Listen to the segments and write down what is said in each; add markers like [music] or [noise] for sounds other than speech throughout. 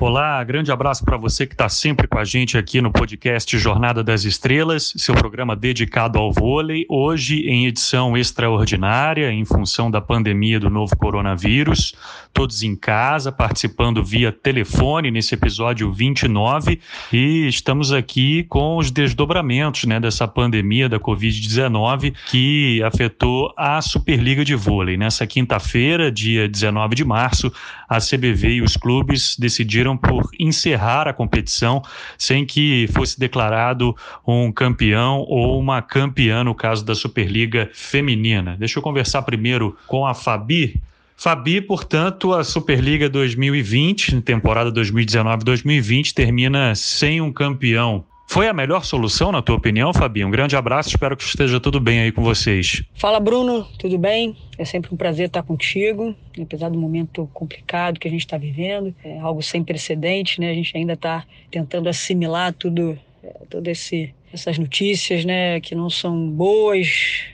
Olá, grande abraço para você que está sempre com a gente aqui no podcast Jornada das Estrelas, seu programa dedicado ao vôlei, hoje em edição extraordinária, em função da pandemia do novo coronavírus, todos em casa, participando via telefone nesse episódio 29, e estamos aqui com os desdobramentos né, dessa pandemia da Covid-19 que afetou a Superliga de Vôlei. Nessa quinta-feira, dia 19 de março, a CBV e os clubes decidiram por encerrar a competição sem que fosse declarado um campeão ou uma campeã no caso da Superliga Feminina. Deixa eu conversar primeiro com a Fabi. Fabi, portanto, a Superliga 2020, temporada 2019-2020, termina sem um campeão. Foi a melhor solução, na tua opinião, Fabinho? Um grande abraço, espero que esteja tudo bem aí com vocês. Fala, Bruno, tudo bem? É sempre um prazer estar contigo, apesar do momento complicado que a gente está vivendo, é algo sem precedente, né? A gente ainda está tentando assimilar tudo, é, todas essas notícias, né, que não são boas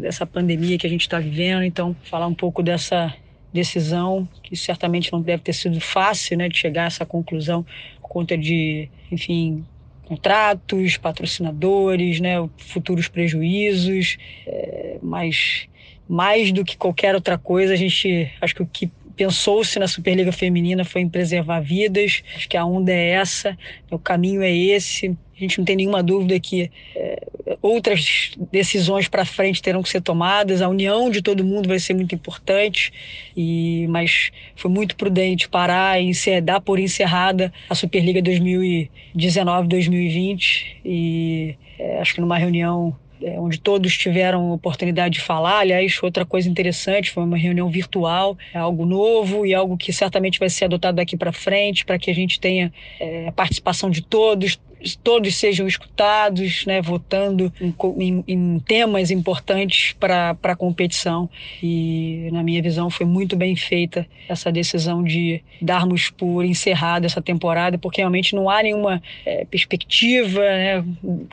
dessa pandemia que a gente está vivendo. Então, falar um pouco dessa decisão que certamente não deve ter sido fácil, né, de chegar a essa conclusão por conta de, enfim, contratos, patrocinadores, né, futuros prejuízos, é, mas mais do que qualquer outra coisa, a gente acho que o que pensou-se na Superliga Feminina foi em preservar vidas. Acho que a onda é essa, o caminho é esse. A gente não tem nenhuma dúvida que é, outras decisões para frente terão que ser tomadas. A união de todo mundo vai ser muito importante, e mas foi muito prudente parar e dar por encerrada a Superliga 2019-2020 e é, acho que numa reunião é, onde todos tiveram oportunidade de falar. Aliás, outra coisa interessante foi uma reunião virtual, é algo novo e algo que certamente vai ser adotado daqui para frente, para que a gente tenha é, a participação de todos, todos sejam escutados, né, votando em, em, em temas importantes para a competição. E, na minha visão, foi muito bem feita essa decisão de darmos por encerrada essa temporada, porque realmente não há nenhuma é, perspectiva, né,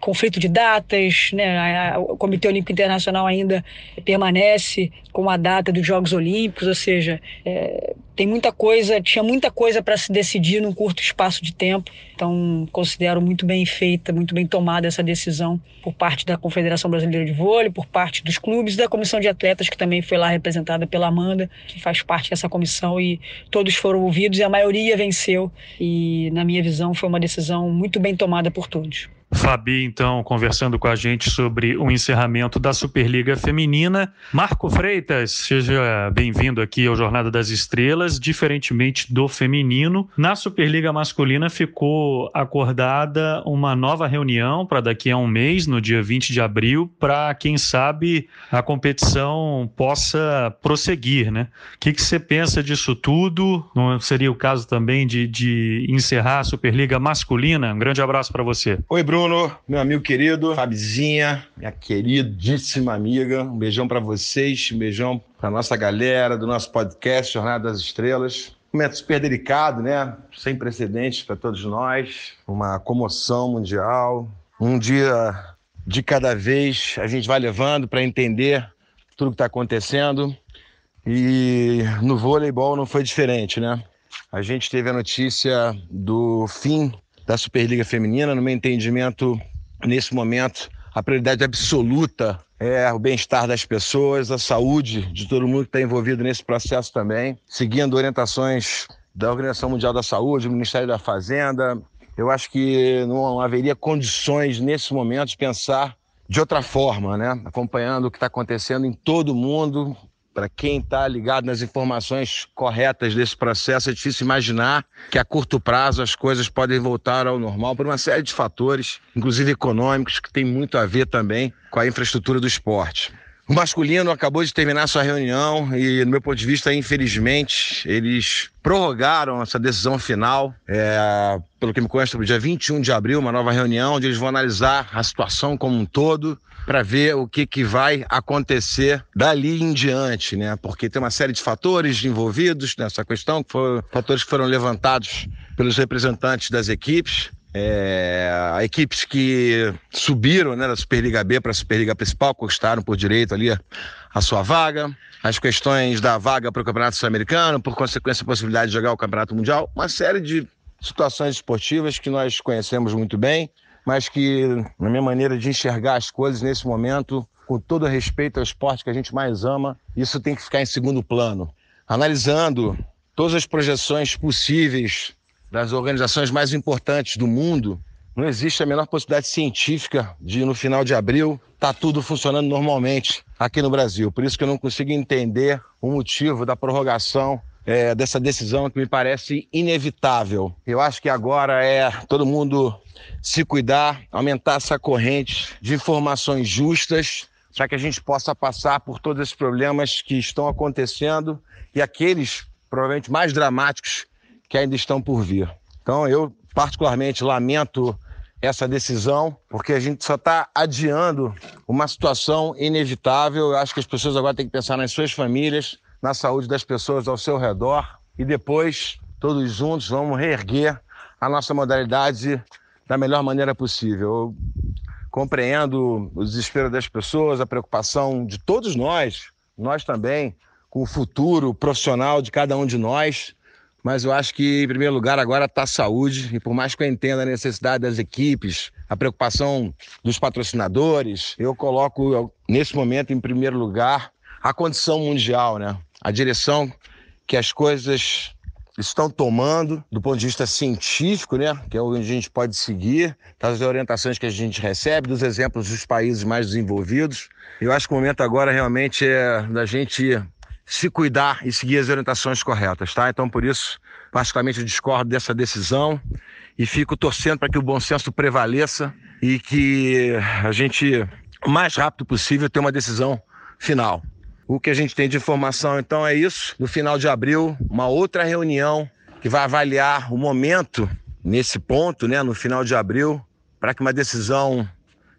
conflito de datas, né, a, a, o Comitê Olímpico Internacional ainda permanece com a data dos Jogos Olímpicos, ou seja, é, tem muita coisa, tinha muita coisa para se decidir num curto espaço de tempo. Então, considero muito bem feita, muito bem tomada essa decisão por parte da Confederação Brasileira de Vôlei, por parte dos clubes, da comissão de atletas, que também foi lá representada pela Amanda, que faz parte dessa comissão, e todos foram ouvidos e a maioria venceu. E, na minha visão, foi uma decisão muito bem tomada por todos. Fabi, então, conversando com a gente sobre o encerramento da Superliga Feminina. Marco Freitas, seja bem-vindo aqui ao Jornada das Estrelas. Diferentemente do feminino, na Superliga Masculina ficou acordada uma nova reunião para daqui a um mês, no dia 20 de abril, para, quem sabe, a competição possa prosseguir, né? O que, você pensa disso tudo? Não seria o caso também de, de encerrar a Superliga Masculina? Um grande abraço para você. Oi, Bruno. Bruno, meu amigo querido, Fabizinha, minha queridíssima amiga. Um beijão para vocês, um beijão para nossa galera do nosso podcast Jornada das Estrelas. Um momento super delicado, né? Sem precedentes para todos nós. Uma comoção mundial. Um dia de cada vez a gente vai levando para entender tudo que está acontecendo. E no voleibol não foi diferente, né? A gente teve a notícia do fim da Superliga Feminina. No meu entendimento, nesse momento, a prioridade absoluta é o bem-estar das pessoas, a saúde de todo mundo que está envolvido nesse processo também, seguindo orientações da Organização Mundial da Saúde, do Ministério da Fazenda. Eu acho que não haveria condições nesse momento de pensar de outra forma, né? Acompanhando o que está acontecendo em todo o mundo, para quem está ligado nas informações corretas desse processo, é difícil imaginar que a curto prazo as coisas podem voltar ao normal por uma série de fatores, inclusive econômicos, que tem muito a ver também com a infraestrutura do esporte. O masculino acabou de terminar sua reunião e, no meu ponto de vista, infelizmente, eles prorrogaram essa decisão final, é, pelo que me consta, para o dia 21 de abril, uma nova reunião, onde eles vão analisar a situação como um todo para ver o que, que vai acontecer dali em diante, né? Porque tem uma série de fatores envolvidos nessa questão, que foram fatores que foram levantados pelos representantes das equipes. É, equipes que subiram né, da Superliga B para a Superliga Principal, conquistaram por direito ali a, sua vaga, as questões da vaga para o Campeonato Sul-Americano, por consequência a possibilidade de jogar o Campeonato Mundial, uma série de situações esportivas que nós conhecemos muito bem, mas que, na minha maneira de enxergar as coisas nesse momento, com todo respeito ao esporte que a gente mais ama, isso tem que ficar em segundo plano. Analisando todas as projeções possíveis das organizações mais importantes do mundo, não existe a menor possibilidade científica de, no final de abril, tá tudo funcionando normalmente aqui no Brasil. Por isso que eu não consigo entender o motivo da prorrogação é, dessa decisão que me parece inevitável. Eu acho que agora é todo mundo se cuidar, aumentar essa corrente de informações justas para que a gente possa passar por todos esses problemas que estão acontecendo e aqueles provavelmente mais dramáticos que ainda estão por vir. Então eu particularmente lamento essa decisão, porque a gente só está adiando uma situação inevitável. Eu acho que as pessoas agora têm que pensar nas suas famílias, na saúde das pessoas ao seu redor e depois, todos juntos, vamos reerguer a nossa modalidade da melhor maneira possível. Eu compreendo o desespero das pessoas, a preocupação de todos nós, nós também, com o futuro profissional de cada um de nós mas eu acho que, em primeiro lugar, agora está a saúde, e por mais que eu entenda a necessidade das equipes, a preocupação dos patrocinadores, eu coloco, nesse momento, em primeiro lugar, a condição mundial, né? A direção que as coisas estão tomando do ponto de vista científico, né, que é onde a gente pode seguir, das orientações que a gente recebe, dos exemplos dos países mais desenvolvidos. Eu acho que o momento agora realmente é da gente se cuidar e seguir as orientações corretas, tá? Então, por isso, particularmente, eu discordo dessa decisão e fico torcendo para que o bom senso prevaleça e que a gente, o mais rápido possível, tenha uma decisão final. O que a gente tem de informação, então, é isso. No final de abril, uma outra reunião que vai avaliar o momento nesse ponto, né, no final de abril, para que uma decisão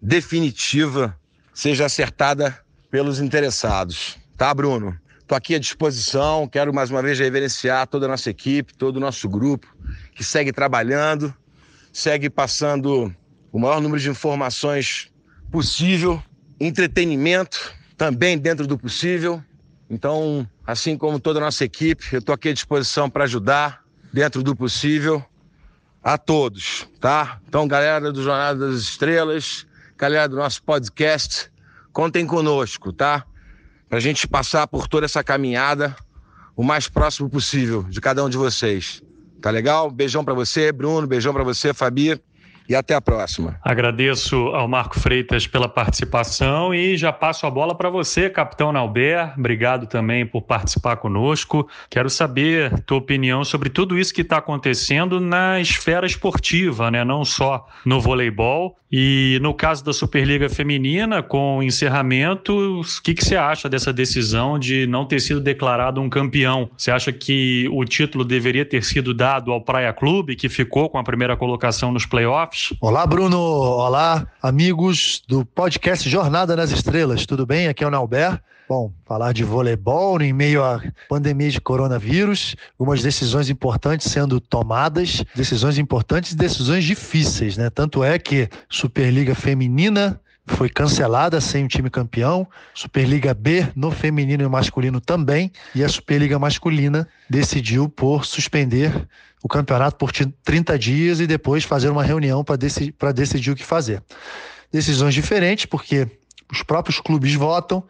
definitiva seja acertada pelos interessados. Tá, Bruno? Estou aqui à disposição, quero mais uma vez reverenciar toda a nossa equipe, todo o nosso grupo, que segue trabalhando, segue passando o maior número de informações possível, entretenimento também dentro do possível. Então, assim como toda a nossa equipe, eu estou aqui à disposição para ajudar dentro do possível a todos, tá? Então, galera do Jornada das Estrelas, galera do nosso podcast, contem conosco, tá? para a gente passar por toda essa caminhada o mais próximo possível de cada um de vocês. Tá legal? Beijão para você, Bruno. Beijão para você, Fabi e até a próxima. Agradeço ao Marco Freitas pela participação e já passo a bola para você, capitão Nauber. Obrigado também por participar conosco. Quero saber tua opinião sobre tudo isso que está acontecendo na esfera esportiva, né? não só no voleibol. E no caso da Superliga Feminina, com o encerramento, o que, que você acha dessa decisão de não ter sido declarado um campeão? Você acha que o título deveria ter sido dado ao Praia Clube, que ficou com a primeira colocação nos playoffs? Olá, Bruno. Olá, amigos do podcast Jornada nas Estrelas. Tudo bem? Aqui é o Nauber. Bom, falar de voleibol em meio à pandemia de coronavírus, algumas decisões importantes sendo tomadas, decisões importantes e decisões difíceis, né? Tanto é que Superliga Feminina foi cancelada sem o time campeão, Superliga B no feminino e masculino também, e a Superliga masculina decidiu por suspender o campeonato por 30 dias e depois fazer uma reunião para decidir, decidir o que fazer. Decisões diferentes, porque os próprios clubes votam,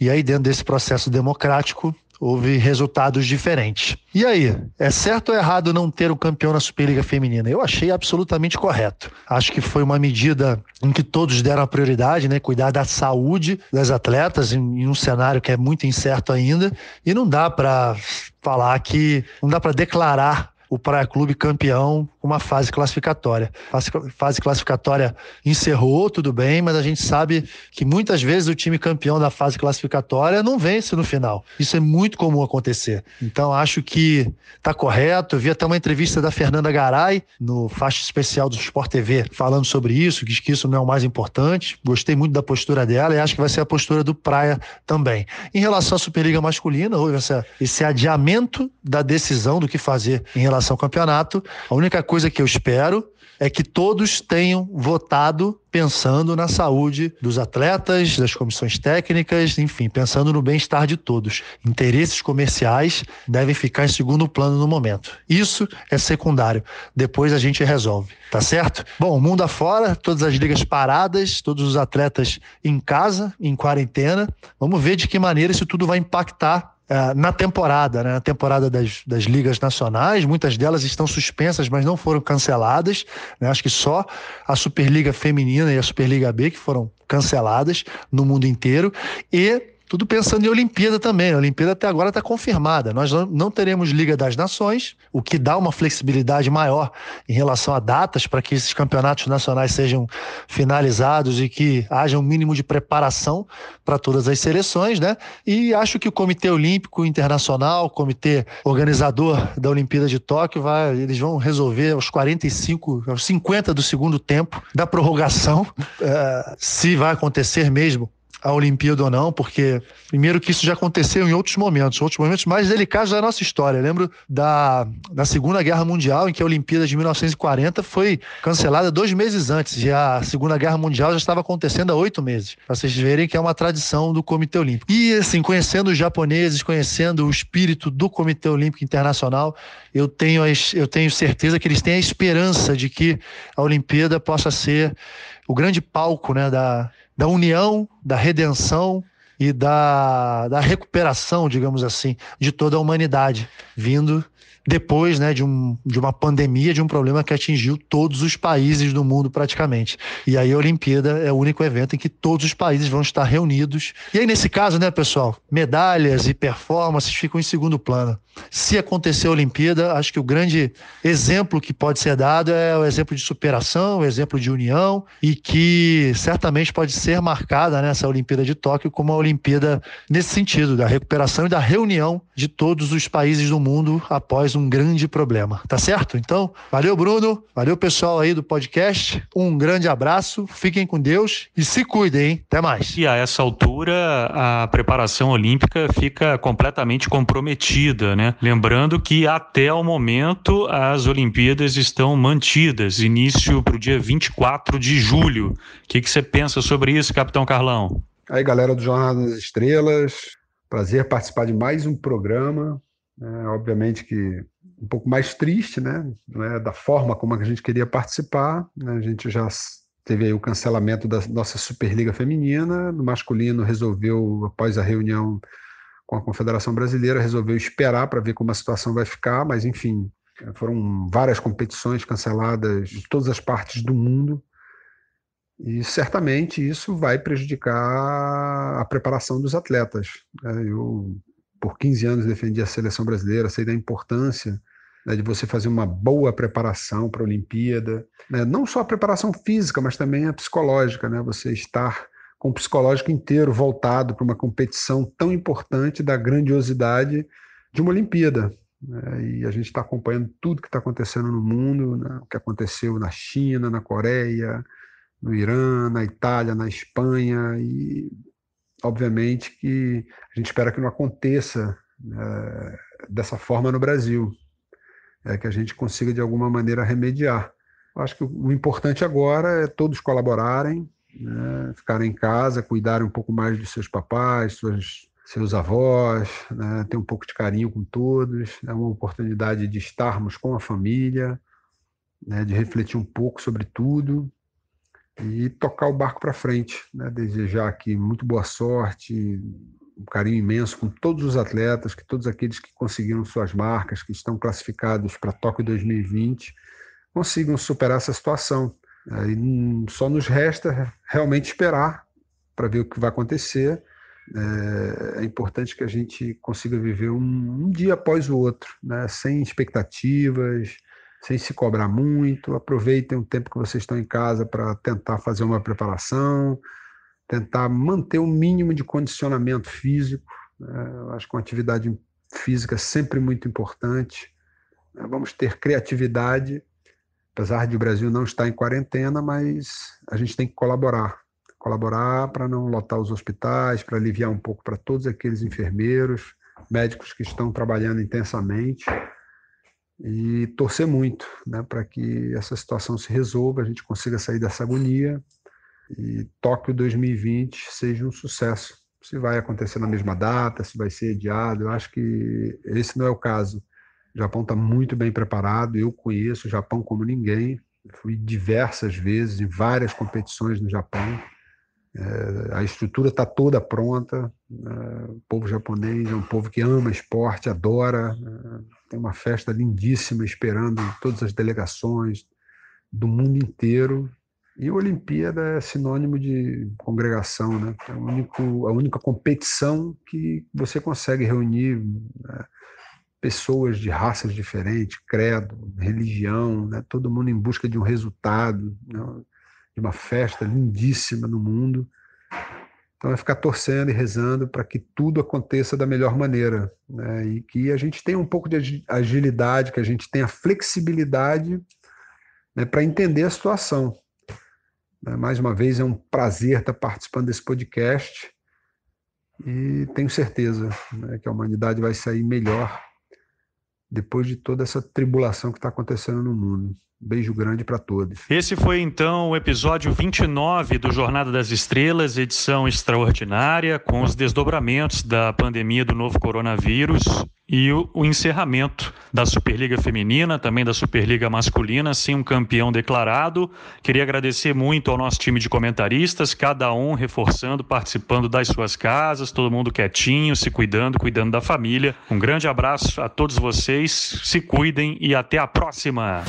e aí, dentro desse processo democrático, houve resultados diferentes. E aí, é certo ou errado não ter o campeão na Superliga Feminina? Eu achei absolutamente correto. Acho que foi uma medida em que todos deram a prioridade, né? Cuidar da saúde das atletas em, um cenário que é muito incerto ainda. E não dá para falar que, não dá para declarar o Praia Clube campeão uma fase classificatória. Fase, fase classificatória encerrou, tudo bem, mas a gente sabe que muitas vezes o time campeão da fase classificatória não vence no final. Isso é muito comum acontecer. Então acho que está correto. Eu vi até uma entrevista da Fernanda Garay no faixa especial do Sport TV falando sobre isso, que diz que isso não é o mais importante. Gostei muito da postura dela e acho que vai ser a postura do Praia também. Em relação à Superliga masculina, houve essa, esse adiamento da decisão do que fazer em relação ao campeonato. A única coisa que eu espero é que todos tenham votado pensando na saúde dos atletas, das comissões técnicas, enfim, pensando no bem-estar de todos. Interesses comerciais devem ficar em segundo plano no momento. Isso é secundário. Depois a gente resolve, tá certo? Bom, mundo afora, todas as ligas paradas, todos os atletas em casa, em quarentena. Vamos ver de que maneira isso tudo vai impactar é, na temporada, né? na temporada das, das ligas nacionais. Muitas delas estão suspensas, mas não foram canceladas. Né? Acho que só a Superliga Feminina e a Superliga B que foram canceladas no mundo inteiro. E tudo pensando em Olimpíada também. A Olimpíada até agora está confirmada. Nós não teremos Liga das Nações, o que dá uma flexibilidade maior em relação a datas para que esses campeonatos nacionais sejam finalizados e que haja um mínimo de preparação para todas as seleções, né? E acho que o Comitê Olímpico Internacional, o comitê organizador da Olimpíada de Tóquio, vai, eles vão resolver aos 45, aos 50 do segundo tempo da prorrogação, uh, [laughs] se vai acontecer mesmo a Olimpíada ou não, porque primeiro que isso já aconteceu em outros momentos, outros momentos mais delicados da nossa história. Eu lembro da, da Segunda Guerra Mundial, em que a Olimpíada de 1940 foi cancelada dois meses antes, e a Segunda Guerra Mundial já estava acontecendo há oito meses, para vocês verem que é uma tradição do Comitê Olímpico. E assim, conhecendo os japoneses, conhecendo o espírito do Comitê Olímpico Internacional, eu tenho, eu tenho certeza que eles têm a esperança de que a Olimpíada possa ser o grande palco né, da, da união, da redenção e da, da recuperação, digamos assim, de toda a humanidade, vindo depois né, de, um, de uma pandemia, de um problema que atingiu todos os países do mundo praticamente. E aí a Olimpíada é o único evento em que todos os países vão estar reunidos. E aí, nesse caso, né, pessoal, medalhas e performances ficam em segundo plano. Se acontecer a Olimpíada, acho que o grande exemplo que pode ser dado é o exemplo de superação, o exemplo de união, e que certamente pode ser marcada nessa né, Olimpíada de Tóquio como uma Olimpíada nesse sentido, da recuperação e da reunião de todos os países do mundo após um grande problema. Tá certo? Então, valeu, Bruno. Valeu, pessoal aí do podcast. Um grande abraço. Fiquem com Deus e se cuidem, hein? Até mais. E a essa altura, a preparação olímpica fica completamente comprometida, né? Lembrando que até o momento as Olimpíadas estão mantidas. Início para o dia 24 de julho. O que, que você pensa sobre isso, Capitão Carlão? Aí, galera do Jornal das Estrelas, prazer participar de mais um programa. É, obviamente que um pouco mais triste, né? É da forma como a gente queria participar. Né? A gente já teve aí o cancelamento da nossa Superliga Feminina. No masculino, resolveu, após a reunião com a Confederação Brasileira, resolveu esperar para ver como a situação vai ficar, mas enfim, foram várias competições canceladas de todas as partes do mundo. E certamente isso vai prejudicar a preparação dos atletas. Né? Eu, por 15 anos, defendi a seleção brasileira, sei da importância né, de você fazer uma boa preparação para a Olimpíada, né, não só a preparação física, mas também a psicológica, né, você estar com o psicológico inteiro voltado para uma competição tão importante da grandiosidade de uma Olimpíada. Né, e a gente está acompanhando tudo que está acontecendo no mundo, né, o que aconteceu na China, na Coreia, no Irã, na Itália, na Espanha, e obviamente que a gente espera que não aconteça né, dessa forma no Brasil é, que a gente consiga de alguma maneira remediar. Acho que o importante agora é todos colaborarem, né, ficarem em casa, cuidarem um pouco mais dos seus papais, suas, seus avós, né, ter um pouco de carinho com todos. É uma oportunidade de estarmos com a família, né, de refletir um pouco sobre tudo e tocar o barco para frente. Né, desejar aqui muito boa sorte, um carinho imenso com todos os atletas, que todos aqueles que conseguiram suas marcas, que estão classificados para Tóquio 2020, consigam superar essa situação. Só nos resta realmente esperar para ver o que vai acontecer. É, é, importante que a gente consiga viver um, um dia após o outro, né? sem expectativas, sem se cobrar muito. Aproveitem o tempo que vocês estão em casa para tentar fazer uma preparação, tentar manter o um mínimo de condicionamento físico. Né? Eu acho que uma atividade física é sempre muito importante. Né? Vamos ter criatividade, apesar de o Brasil não estar em quarentena, mas a gente tem que colaborar. Colaborar para não lotar os hospitais, para aliviar um pouco para todos aqueles enfermeiros, médicos que estão trabalhando intensamente. E torcer muito né, para que essa situação se resolva, a gente consiga sair dessa agonia e Tóquio 2020 seja um sucesso. Se vai acontecer na mesma data, se vai ser adiado, eu acho que esse não é o caso. O Japão está muito bem preparado, eu conheço o Japão como ninguém, fui diversas vezes em várias competições no Japão. É, a estrutura está toda pronta. É, o povo japonês é um povo que ama esporte, adora. É, tem uma festa lindíssima esperando todas as delegações do mundo inteiro. E Olimpíada é sinônimo de congregação, né? É único, a única competição que você consegue reunir né? pessoas de raças diferentes, credo, religião, né? todo mundo em busca de um resultado, né? de uma festa lindíssima no mundo. Então é ficar torcendo e rezando para que tudo aconteça da melhor maneira né? e que a gente tenha um pouco de agilidade, que a gente tenha flexibilidade né, para entender a situação. Né? Mais uma vez é um prazer estar participando desse podcast e tenho certeza né, que a humanidade vai sair melhor depois de toda essa tribulação que está acontecendo no mundo. Beijo grande para todos. Esse foi então o episódio 29 do Jornada das Estrelas, edição extraordinária, com os desdobramentos da pandemia do novo coronavírus e o, o, encerramento da Superliga Feminina, também da Superliga Masculina, sem um campeão declarado. Queria agradecer muito ao nosso time de comentaristas, cada um reforçando, participando das suas casas, todo mundo quietinho, se cuidando, cuidando da família. Um grande abraço a todos vocês, se cuidem e até a próxima!